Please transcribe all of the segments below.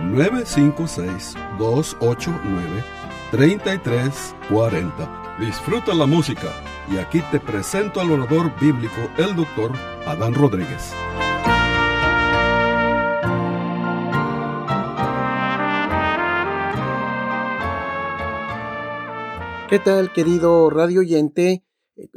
956-289-3340. Disfruta la música y aquí te presento al orador bíblico, el doctor Adán Rodríguez. ¿Qué tal, querido radio oyente?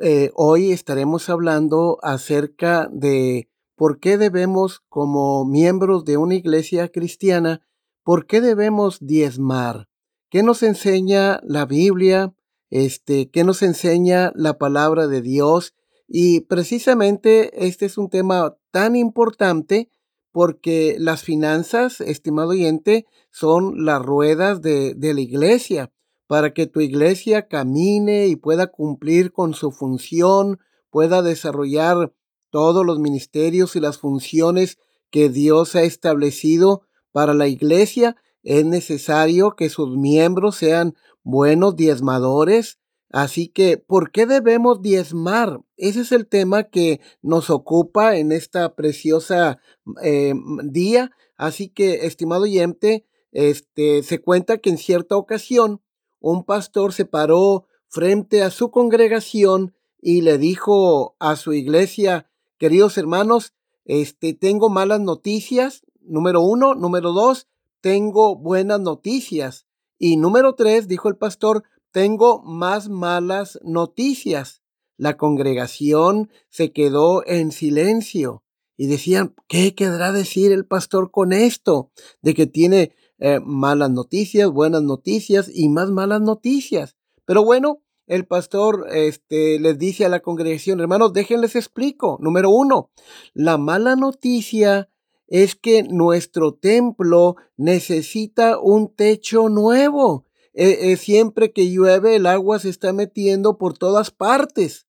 Eh, hoy estaremos hablando acerca de por qué debemos, como miembros de una iglesia cristiana, ¿Por qué debemos diezmar? ¿Qué nos enseña la Biblia? Este, ¿qué nos enseña la palabra de Dios? Y precisamente este es un tema tan importante porque las finanzas, estimado oyente, son las ruedas de, de la iglesia. Para que tu iglesia camine y pueda cumplir con su función, pueda desarrollar todos los ministerios y las funciones que Dios ha establecido, para la iglesia es necesario que sus miembros sean buenos diezmadores. Así que, ¿por qué debemos diezmar? Ese es el tema que nos ocupa en esta preciosa eh, día. Así que, estimado oyente, este, se cuenta que en cierta ocasión un pastor se paró frente a su congregación y le dijo a su iglesia, queridos hermanos, este, tengo malas noticias, Número uno. Número dos, tengo buenas noticias. Y número tres, dijo el pastor, tengo más malas noticias. La congregación se quedó en silencio y decían, ¿qué querrá decir el pastor con esto? De que tiene eh, malas noticias, buenas noticias y más malas noticias. Pero bueno, el pastor este, les dice a la congregación, hermanos, déjenles explico. Número uno, la mala noticia es que nuestro templo necesita un techo nuevo. E, e, siempre que llueve el agua se está metiendo por todas partes.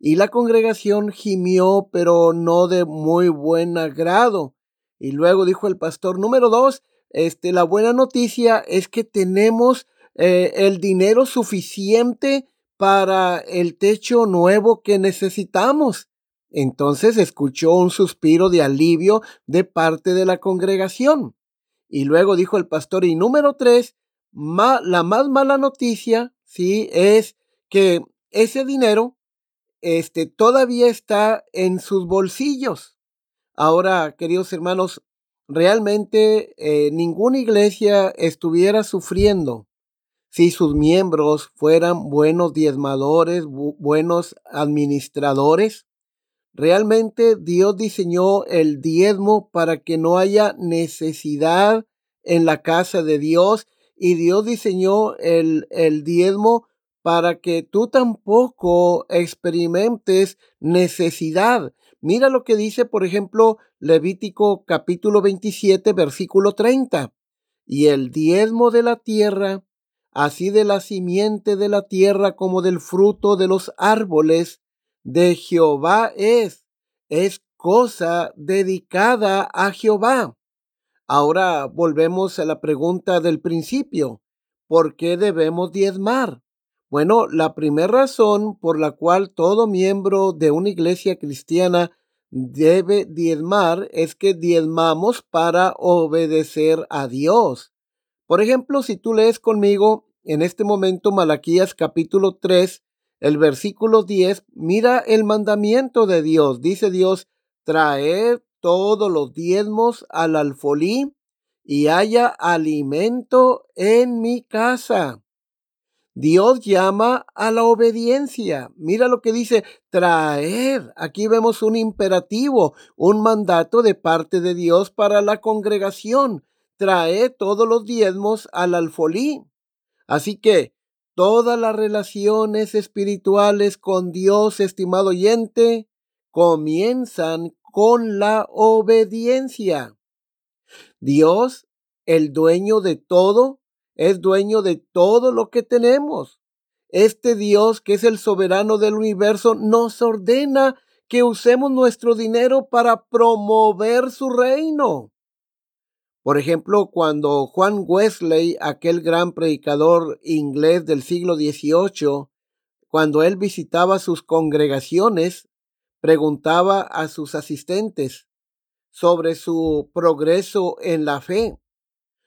Y la congregación gimió, pero no de muy buen agrado. Y luego dijo el pastor número dos, este, la buena noticia es que tenemos eh, el dinero suficiente para el techo nuevo que necesitamos. Entonces escuchó un suspiro de alivio de parte de la congregación. Y luego dijo el pastor, y número tres, la más mala noticia, sí, es que ese dinero este, todavía está en sus bolsillos. Ahora, queridos hermanos, realmente eh, ninguna iglesia estuviera sufriendo si sus miembros fueran buenos diezmadores, buenos administradores, Realmente Dios diseñó el diezmo para que no haya necesidad en la casa de Dios y Dios diseñó el, el diezmo para que tú tampoco experimentes necesidad. Mira lo que dice, por ejemplo, Levítico capítulo 27, versículo 30. Y el diezmo de la tierra, así de la simiente de la tierra como del fruto de los árboles, de Jehová es, es cosa dedicada a Jehová. Ahora volvemos a la pregunta del principio. ¿Por qué debemos diezmar? Bueno, la primera razón por la cual todo miembro de una iglesia cristiana debe diezmar es que diezmamos para obedecer a Dios. Por ejemplo, si tú lees conmigo en este momento Malaquías capítulo 3, el versículo 10, mira el mandamiento de Dios. Dice Dios, traer todos los diezmos al alfolí y haya alimento en mi casa. Dios llama a la obediencia. Mira lo que dice, traer. Aquí vemos un imperativo, un mandato de parte de Dios para la congregación. Trae todos los diezmos al alfolí. Así que Todas las relaciones espirituales con Dios, estimado oyente, comienzan con la obediencia. Dios, el dueño de todo, es dueño de todo lo que tenemos. Este Dios, que es el soberano del universo, nos ordena que usemos nuestro dinero para promover su reino. Por ejemplo, cuando Juan Wesley, aquel gran predicador inglés del siglo XVIII, cuando él visitaba sus congregaciones, preguntaba a sus asistentes sobre su progreso en la fe.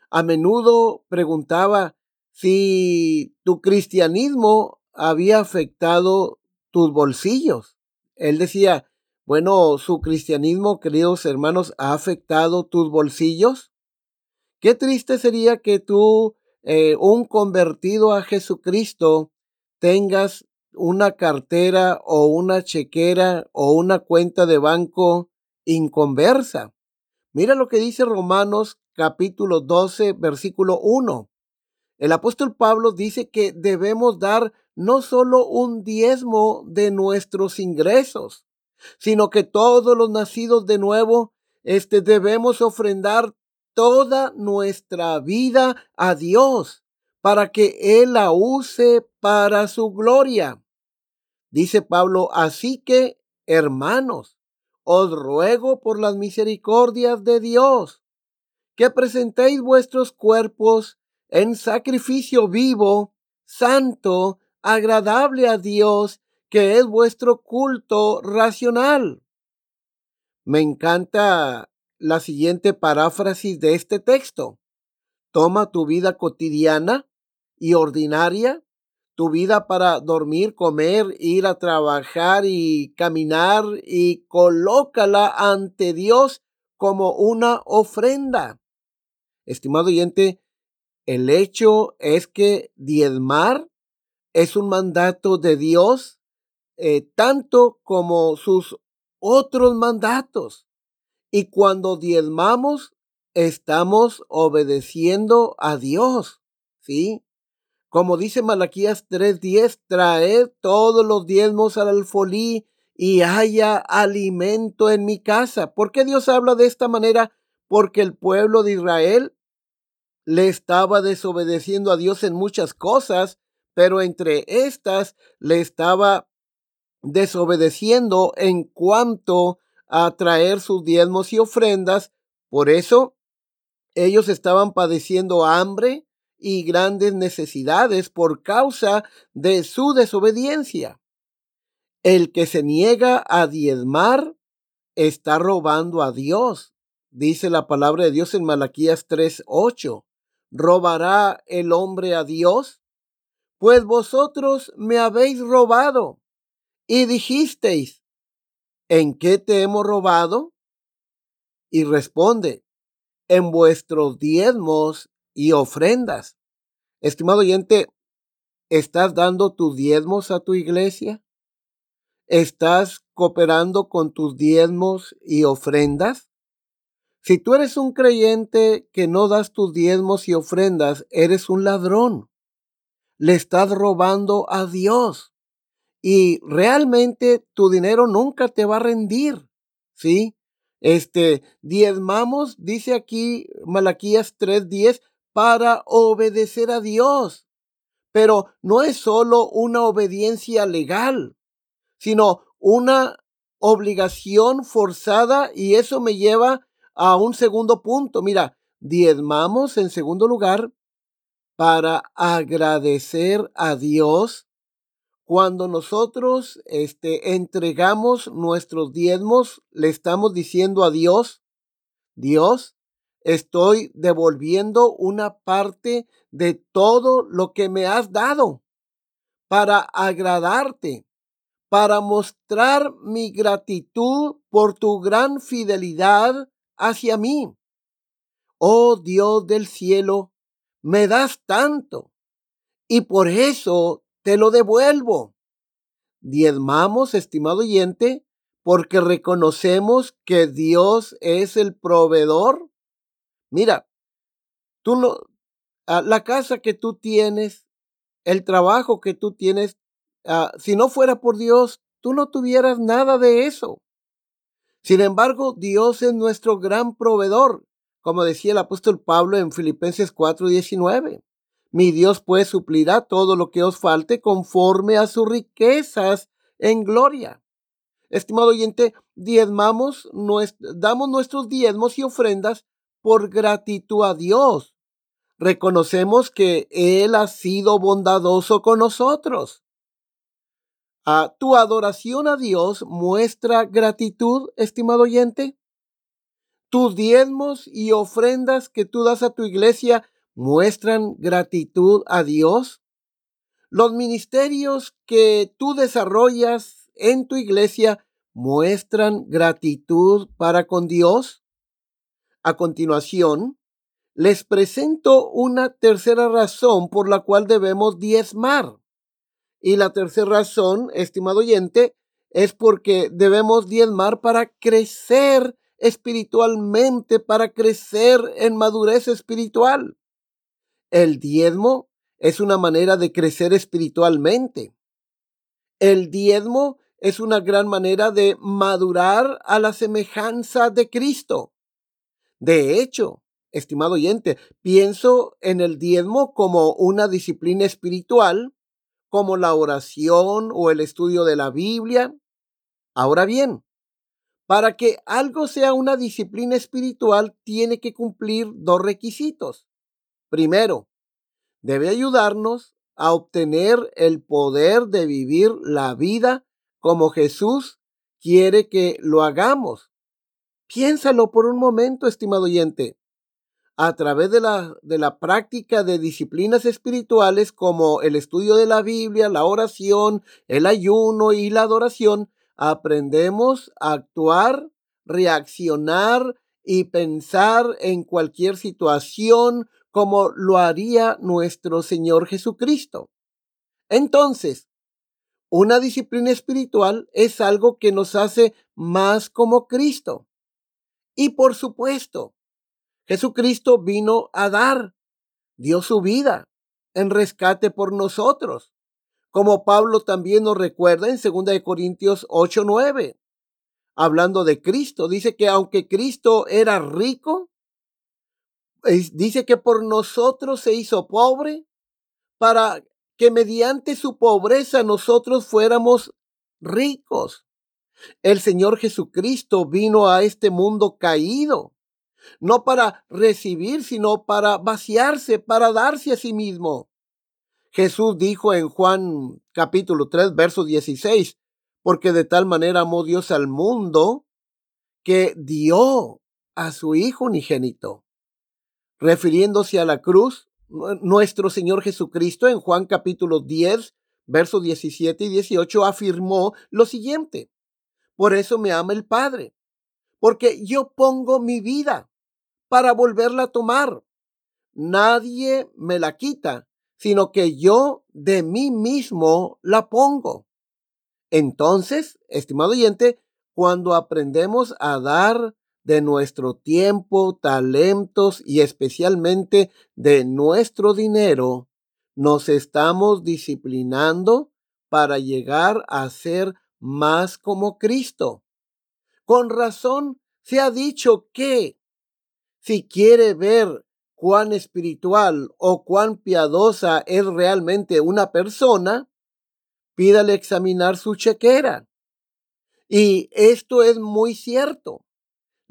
A menudo preguntaba si tu cristianismo había afectado tus bolsillos. Él decía, bueno, su cristianismo, queridos hermanos, ha afectado tus bolsillos. Qué triste sería que tú, eh, un convertido a Jesucristo, tengas una cartera o una chequera o una cuenta de banco inconversa. Mira lo que dice Romanos capítulo 12, versículo 1. El apóstol Pablo dice que debemos dar no solo un diezmo de nuestros ingresos, sino que todos los nacidos de nuevo, este debemos ofrendar toda nuestra vida a Dios para que Él la use para su gloria. Dice Pablo, así que, hermanos, os ruego por las misericordias de Dios que presentéis vuestros cuerpos en sacrificio vivo, santo, agradable a Dios, que es vuestro culto racional. Me encanta la siguiente paráfrasis de este texto. Toma tu vida cotidiana y ordinaria, tu vida para dormir, comer, ir a trabajar y caminar y colócala ante Dios como una ofrenda. Estimado oyente, el hecho es que diezmar es un mandato de Dios, eh, tanto como sus otros mandatos. Y cuando diezmamos, estamos obedeciendo a Dios, ¿sí? Como dice Malaquías 3:10, traed todos los diezmos al alfolí y haya alimento en mi casa. ¿Por qué Dios habla de esta manera? Porque el pueblo de Israel le estaba desobedeciendo a Dios en muchas cosas, pero entre estas le estaba desobedeciendo en cuanto a traer sus diezmos y ofrendas. Por eso ellos estaban padeciendo hambre y grandes necesidades por causa de su desobediencia. El que se niega a diezmar está robando a Dios. Dice la palabra de Dios en Malaquías 3:8. ¿Robará el hombre a Dios? Pues vosotros me habéis robado y dijisteis, ¿en qué te hemos robado? Y responde, en vuestros diezmos y ofrendas. Estimado oyente, ¿estás dando tus diezmos a tu iglesia? ¿Estás cooperando con tus diezmos y ofrendas? Si tú eres un creyente que no das tus diezmos y ofrendas, eres un ladrón. Le estás robando a Dios y realmente tu dinero nunca te va a rendir, ¿sí? Este, diezmamos, dice aquí Malaquías 3:10, para obedecer a Dios. Pero no es solo una obediencia legal, sino una obligación forzada y eso me lleva a un segundo punto. Mira, diezmamos en segundo lugar para agradecer a Dios cuando nosotros este, entregamos nuestros diezmos, le estamos diciendo a Dios, Dios, estoy devolviendo una parte de todo lo que me has dado para agradarte, para mostrar mi gratitud por tu gran fidelidad hacia mí. Oh Dios del cielo, me das tanto y por eso te lo devuelvo. Diezmamos, estimado oyente, porque reconocemos que Dios es el proveedor. Mira, tú no, ah, la casa que tú tienes, el trabajo que tú tienes, ah, si no fuera por Dios, tú no tuvieras nada de eso. Sin embargo, Dios es nuestro gran proveedor, como decía el apóstol Pablo en Filipenses 4:19. Mi Dios pues suplirá todo lo que os falte conforme a sus riquezas en gloria. Estimado oyente, diezmamos, damos nuestros diezmos y ofrendas por gratitud a Dios. Reconocemos que Él ha sido bondadoso con nosotros. Ah, ¿Tu adoración a Dios muestra gratitud, estimado oyente? ¿Tus diezmos y ofrendas que tú das a tu iglesia muestran gratitud a Dios? Los ministerios que tú desarrollas en tu iglesia muestran gratitud para con Dios. A continuación, les presento una tercera razón por la cual debemos diezmar. Y la tercera razón, estimado oyente, es porque debemos diezmar para crecer espiritualmente, para crecer en madurez espiritual. El diezmo es una manera de crecer espiritualmente. El diezmo es una gran manera de madurar a la semejanza de Cristo. De hecho, estimado oyente, pienso en el diezmo como una disciplina espiritual como la oración o el estudio de la Biblia. Ahora bien, para que algo sea una disciplina espiritual, tiene que cumplir dos requisitos. Primero, debe ayudarnos a obtener el poder de vivir la vida como Jesús quiere que lo hagamos. Piénsalo por un momento, estimado oyente a través de la, de la práctica de disciplinas espirituales como el estudio de la Biblia, la oración, el ayuno y la adoración, aprendemos a actuar, reaccionar y pensar en cualquier situación como lo haría nuestro Señor Jesucristo. Entonces, una disciplina espiritual es algo que nos hace más como Cristo. Y por supuesto, Jesucristo vino a dar, dio su vida en rescate por nosotros, como Pablo también nos recuerda en 2 Corintios 8, 9. Hablando de Cristo, dice que aunque Cristo era rico, dice que por nosotros se hizo pobre para que mediante su pobreza nosotros fuéramos ricos. El Señor Jesucristo vino a este mundo caído no para recibir, sino para vaciarse, para darse a sí mismo. Jesús dijo en Juan capítulo 3, verso 16, porque de tal manera amó Dios al mundo que dio a su Hijo unigénito. Refiriéndose a la cruz, nuestro Señor Jesucristo en Juan capítulo 10, versos 17 y 18 afirmó lo siguiente. Por eso me ama el Padre, porque yo pongo mi vida para volverla a tomar. Nadie me la quita, sino que yo de mí mismo la pongo. Entonces, estimado oyente, cuando aprendemos a dar de nuestro tiempo, talentos y especialmente de nuestro dinero, nos estamos disciplinando para llegar a ser más como Cristo. Con razón se ha dicho que si quiere ver cuán espiritual o cuán piadosa es realmente una persona, pídale examinar su chequera. Y esto es muy cierto.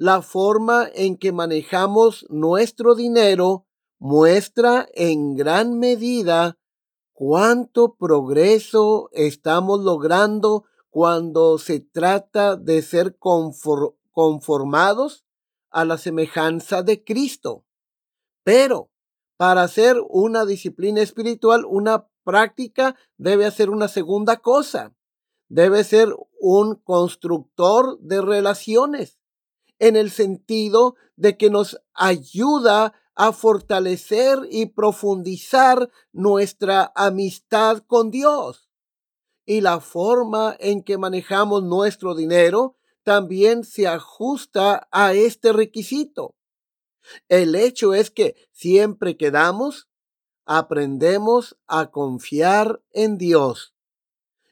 La forma en que manejamos nuestro dinero muestra en gran medida cuánto progreso estamos logrando cuando se trata de ser conformados a la semejanza de Cristo. Pero para hacer una disciplina espiritual, una práctica debe hacer una segunda cosa. Debe ser un constructor de relaciones en el sentido de que nos ayuda a fortalecer y profundizar nuestra amistad con Dios. Y la forma en que manejamos nuestro dinero también se ajusta a este requisito. El hecho es que siempre que damos, aprendemos a confiar en Dios.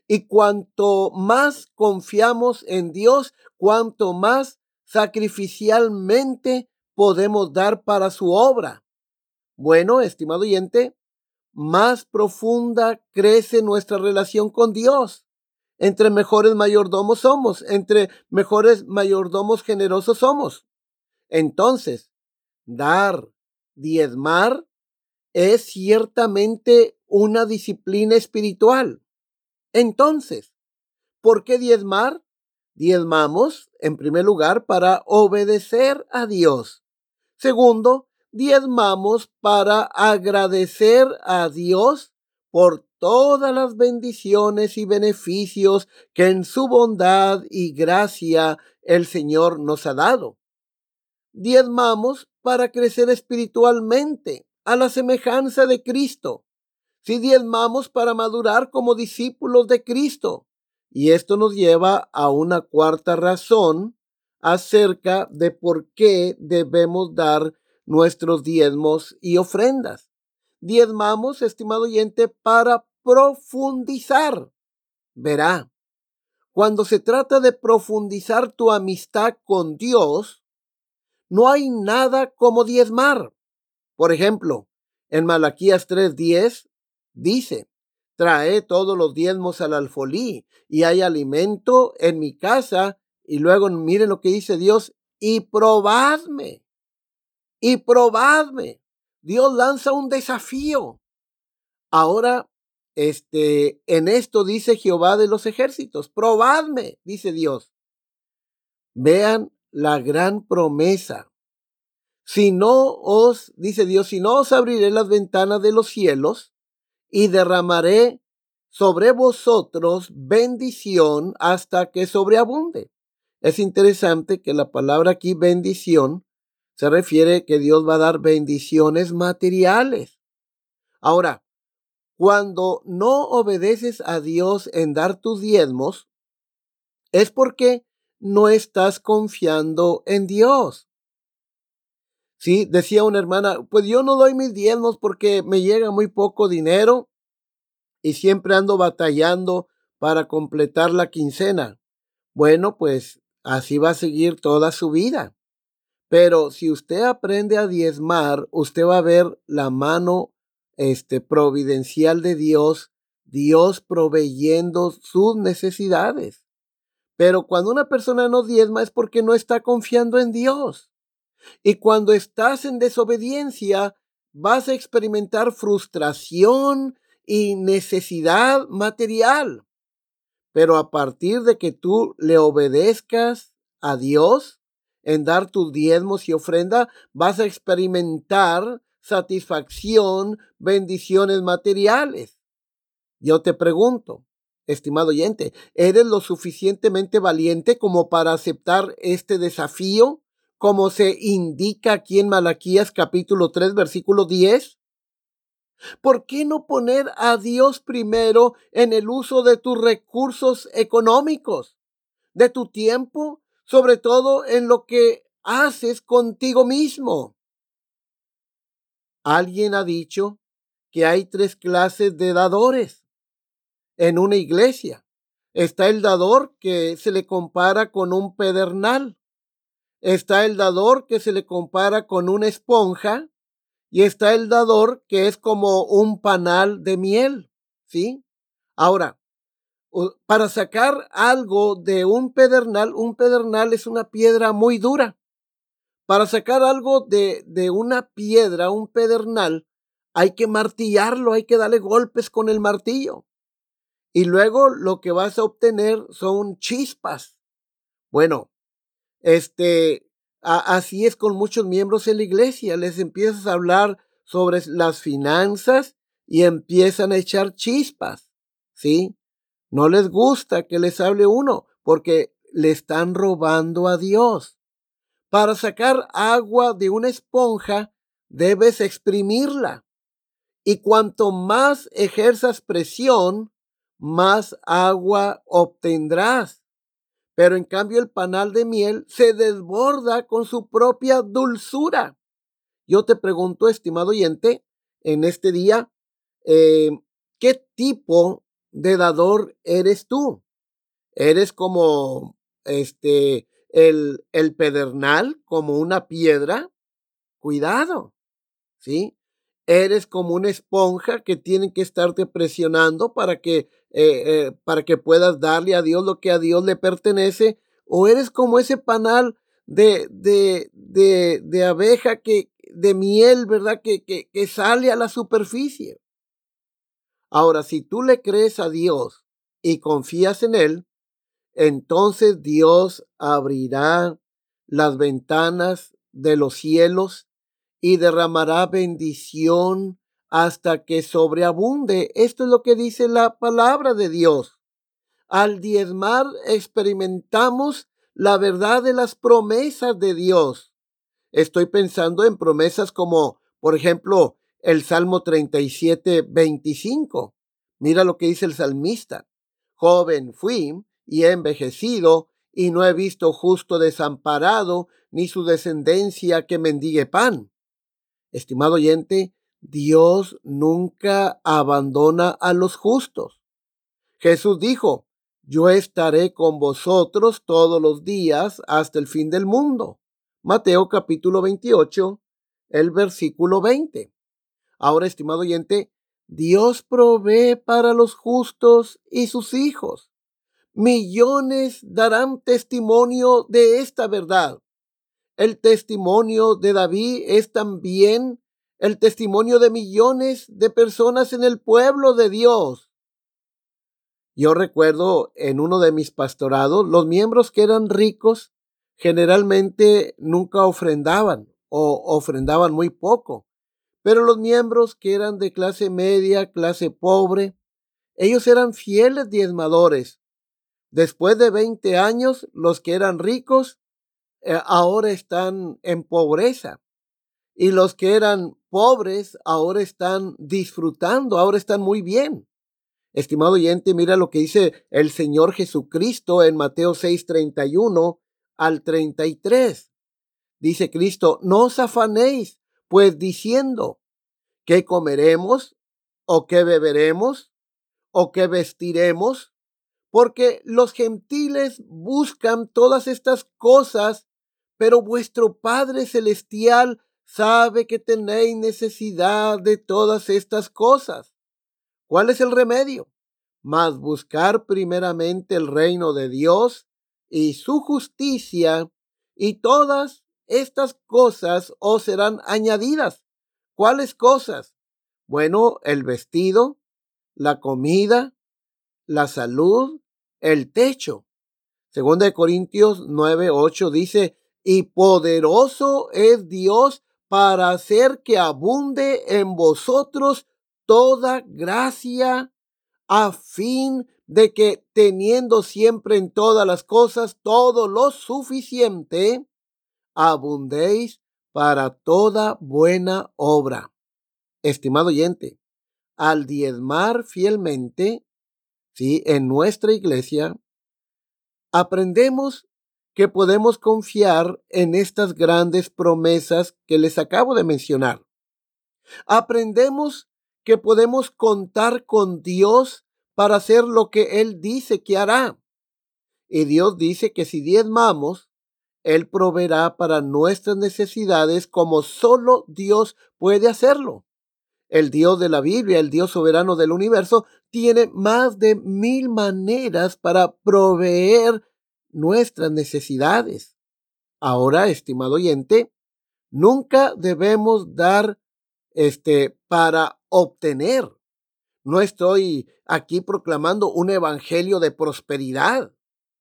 Y cuanto más confiamos en Dios, cuanto más sacrificialmente podemos dar para su obra. Bueno, estimado oyente, más profunda crece nuestra relación con Dios. Entre mejores mayordomos somos, entre mejores mayordomos generosos somos. Entonces, dar, diezmar, es ciertamente una disciplina espiritual. Entonces, ¿por qué diezmar? Diezmamos, en primer lugar, para obedecer a Dios. Segundo, diezmamos para agradecer a Dios por todas las bendiciones y beneficios que en su bondad y gracia el Señor nos ha dado. Diezmamos para crecer espiritualmente a la semejanza de Cristo. Si diezmamos para madurar como discípulos de Cristo. Y esto nos lleva a una cuarta razón acerca de por qué debemos dar nuestros diezmos y ofrendas. Diezmamos, estimado oyente, para profundizar. Verá, cuando se trata de profundizar tu amistad con Dios, no hay nada como diezmar. Por ejemplo, en Malaquías 3:10 dice, trae todos los diezmos al alfolí y hay alimento en mi casa. Y luego miren lo que dice Dios, y probadme, y probadme. Dios lanza un desafío. Ahora este, en esto dice Jehová de los ejércitos, probadme, dice Dios. Vean la gran promesa. Si no os, dice Dios, si no os abriré las ventanas de los cielos y derramaré sobre vosotros bendición hasta que sobreabunde. Es interesante que la palabra aquí bendición se refiere que Dios va a dar bendiciones materiales. Ahora, cuando no obedeces a Dios en dar tus diezmos, es porque no estás confiando en Dios. Sí, decía una hermana, pues yo no doy mis diezmos porque me llega muy poco dinero y siempre ando batallando para completar la quincena. Bueno, pues así va a seguir toda su vida. Pero si usted aprende a diezmar, usted va a ver la mano este, providencial de Dios, Dios proveyendo sus necesidades. Pero cuando una persona no diezma es porque no está confiando en Dios. Y cuando estás en desobediencia, vas a experimentar frustración y necesidad material. Pero a partir de que tú le obedezcas a Dios en dar tus diezmos y ofrenda, vas a experimentar satisfacción, bendiciones materiales. Yo te pregunto, estimado oyente, ¿eres lo suficientemente valiente como para aceptar este desafío, como se indica aquí en Malaquías capítulo 3, versículo 10? ¿Por qué no poner a Dios primero en el uso de tus recursos económicos, de tu tiempo, sobre todo en lo que haces contigo mismo? Alguien ha dicho que hay tres clases de dadores en una iglesia. Está el dador que se le compara con un pedernal. Está el dador que se le compara con una esponja. Y está el dador que es como un panal de miel. ¿Sí? Ahora, para sacar algo de un pedernal, un pedernal es una piedra muy dura. Para sacar algo de, de una piedra, un pedernal, hay que martillarlo, hay que darle golpes con el martillo. Y luego lo que vas a obtener son chispas. Bueno, este, así es con muchos miembros en la iglesia. Les empiezas a hablar sobre las finanzas y empiezan a echar chispas. ¿Sí? No les gusta que les hable uno porque le están robando a Dios. Para sacar agua de una esponja, debes exprimirla. Y cuanto más ejerzas presión, más agua obtendrás. Pero en cambio el panal de miel se desborda con su propia dulzura. Yo te pregunto, estimado oyente, en este día, eh, ¿qué tipo de dador eres tú? ¿Eres como este el, el pedernal como una piedra, cuidado, ¿sí? Eres como una esponja que tienen que estarte presionando para que, eh, eh, para que puedas darle a Dios lo que a Dios le pertenece. O eres como ese panal de, de, de, de abeja que, de miel, ¿verdad? Que, que, que sale a la superficie. Ahora, si tú le crees a Dios y confías en Él, entonces Dios abrirá las ventanas de los cielos y derramará bendición hasta que sobreabunde. Esto es lo que dice la palabra de Dios. Al diezmar experimentamos la verdad de las promesas de Dios. Estoy pensando en promesas como, por ejemplo, el Salmo 37, 25. Mira lo que dice el salmista. Joven fui y he envejecido y no he visto justo desamparado ni su descendencia que mendigue pan. Estimado oyente, Dios nunca abandona a los justos. Jesús dijo, yo estaré con vosotros todos los días hasta el fin del mundo. Mateo capítulo 28, el versículo 20. Ahora, estimado oyente, Dios provee para los justos y sus hijos. Millones darán testimonio de esta verdad. El testimonio de David es también el testimonio de millones de personas en el pueblo de Dios. Yo recuerdo en uno de mis pastorados, los miembros que eran ricos generalmente nunca ofrendaban o ofrendaban muy poco. Pero los miembros que eran de clase media, clase pobre, ellos eran fieles diezmadores. Después de 20 años, los que eran ricos eh, ahora están en pobreza. Y los que eran pobres ahora están disfrutando, ahora están muy bien. Estimado oyente, mira lo que dice el Señor Jesucristo en Mateo 6, 31 al 33. Dice Cristo, no os afanéis, pues diciendo, ¿qué comeremos? ¿O qué beberemos? ¿O qué vestiremos? Porque los gentiles buscan todas estas cosas pero vuestro Padre Celestial sabe que tenéis necesidad de todas estas cosas. ¿Cuál es el remedio? Mas buscar primeramente el reino de Dios y su justicia, y todas estas cosas os serán añadidas. ¿Cuáles cosas? Bueno, el vestido, la comida, la salud, el techo. Segunda de Corintios 9, 8 dice, y poderoso es Dios para hacer que abunde en vosotros toda gracia a fin de que teniendo siempre en todas las cosas todo lo suficiente, abundéis para toda buena obra. Estimado oyente, al diezmar fielmente, sí, en nuestra iglesia, aprendemos que podemos confiar en estas grandes promesas que les acabo de mencionar. Aprendemos que podemos contar con Dios para hacer lo que Él dice que hará. Y Dios dice que si diezmamos, Él proveerá para nuestras necesidades como solo Dios puede hacerlo. El Dios de la Biblia, el Dios soberano del universo, tiene más de mil maneras para proveer nuestras necesidades. Ahora, estimado oyente, nunca debemos dar este para obtener. No estoy aquí proclamando un evangelio de prosperidad.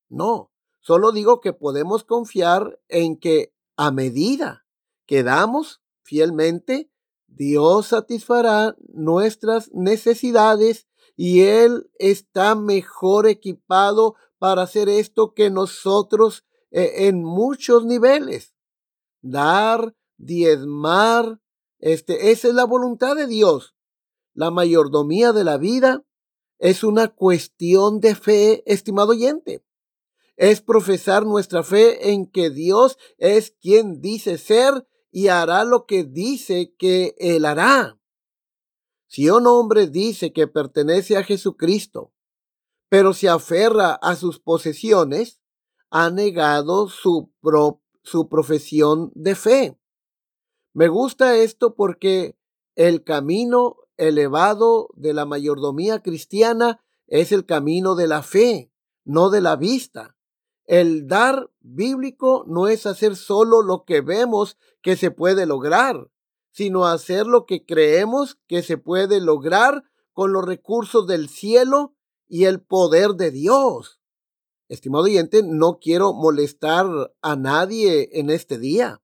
No, solo digo que podemos confiar en que a medida que damos fielmente, Dios satisfará nuestras necesidades y Él está mejor equipado para hacer esto que nosotros eh, en muchos niveles. Dar, diezmar, este, esa es la voluntad de Dios. La mayordomía de la vida es una cuestión de fe, estimado oyente. Es profesar nuestra fe en que Dios es quien dice ser y hará lo que dice que Él hará. Si un hombre dice que pertenece a Jesucristo pero se aferra a sus posesiones, ha negado su, su profesión de fe. Me gusta esto porque el camino elevado de la mayordomía cristiana es el camino de la fe, no de la vista. El dar bíblico no es hacer solo lo que vemos que se puede lograr, sino hacer lo que creemos que se puede lograr con los recursos del cielo y el poder de Dios. Estimado oyente, no quiero molestar a nadie en este día,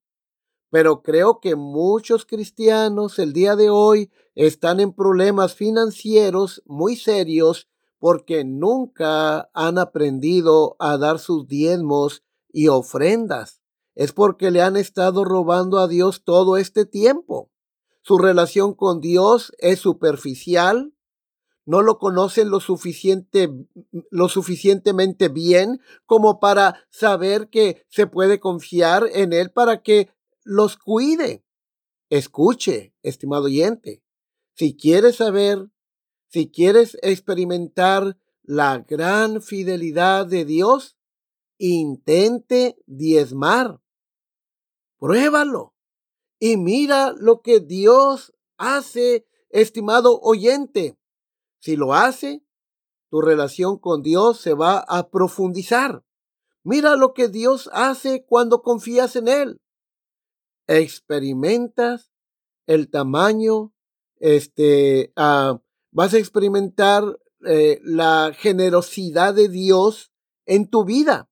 pero creo que muchos cristianos el día de hoy están en problemas financieros muy serios porque nunca han aprendido a dar sus diezmos y ofrendas. Es porque le han estado robando a Dios todo este tiempo. Su relación con Dios es superficial, no lo conocen lo, suficiente, lo suficientemente bien como para saber que se puede confiar en Él para que los cuide. Escuche, estimado oyente, si quieres saber si quieres experimentar la gran fidelidad de Dios, intente diezmar. Pruébalo y mira lo que Dios hace, estimado oyente. Si lo hace, tu relación con Dios se va a profundizar. Mira lo que Dios hace cuando confías en Él. Experimentas el tamaño, este, uh, vas a experimentar eh, la generosidad de Dios en tu vida.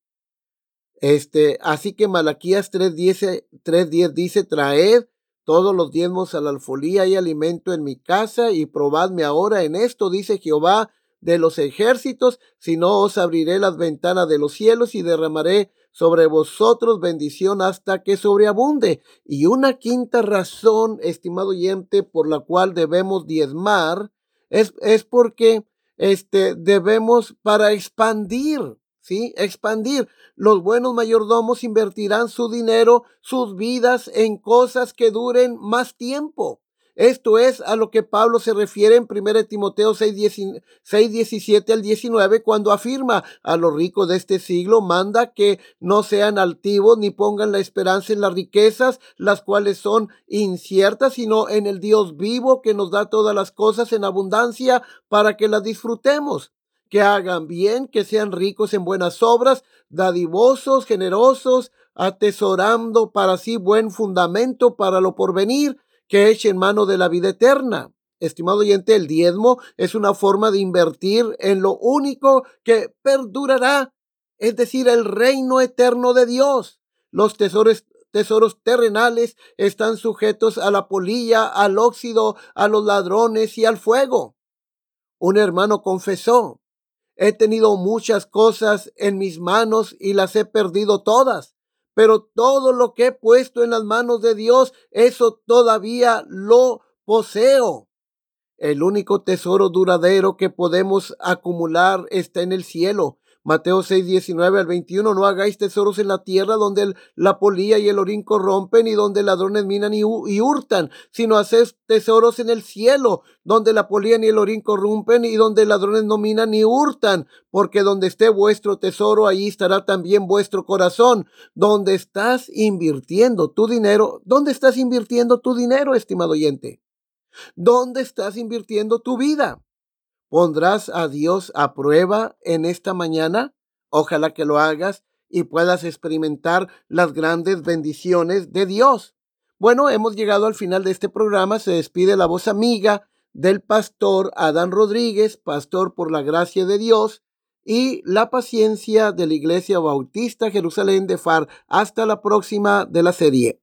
Este, así que Malaquías 3.10 dice, traed todos los diezmos a la alfolía y alimento en mi casa y probadme ahora en esto, dice Jehová de los ejércitos, si no os abriré las ventanas de los cielos y derramaré sobre vosotros bendición hasta que sobreabunde. Y una quinta razón, estimado oyente, por la cual debemos diezmar es, porque este, debemos para expandir, ¿sí? Expandir. Los buenos mayordomos invertirán su dinero, sus vidas en cosas que duren más tiempo. Esto es a lo que Pablo se refiere en 1 Timoteo 6, 17 al 19, cuando afirma a los ricos de este siglo, manda que no sean altivos ni pongan la esperanza en las riquezas, las cuales son inciertas, sino en el Dios vivo que nos da todas las cosas en abundancia para que las disfrutemos que hagan bien, que sean ricos en buenas obras, dadivosos, generosos, atesorando para sí buen fundamento para lo porvenir, que eche en mano de la vida eterna. Estimado oyente, el diezmo es una forma de invertir en lo único que perdurará, es decir, el reino eterno de Dios. Los tesoros terrenales están sujetos a la polilla, al óxido, a los ladrones y al fuego. Un hermano confesó, he tenido muchas cosas en mis manos y las he perdido todas pero todo lo que he puesto en las manos de Dios, eso todavía lo poseo. El único tesoro duradero que podemos acumular está en el cielo. Mateo 6, 19 al 21, no hagáis tesoros en la tierra donde la polilla y el orín corrompen y donde ladrones minan y, y hurtan, sino haced tesoros en el cielo, donde la polilla ni el orín corrompen y donde ladrones no minan ni hurtan, porque donde esté vuestro tesoro, allí estará también vuestro corazón. Donde estás invirtiendo tu dinero, ¿dónde estás invirtiendo tu dinero, estimado oyente? ¿Dónde estás invirtiendo tu vida? ¿Pondrás a Dios a prueba en esta mañana? Ojalá que lo hagas y puedas experimentar las grandes bendiciones de Dios. Bueno, hemos llegado al final de este programa. Se despide la voz amiga del pastor Adán Rodríguez, pastor por la gracia de Dios y la paciencia de la Iglesia Bautista Jerusalén de Far. Hasta la próxima de la serie.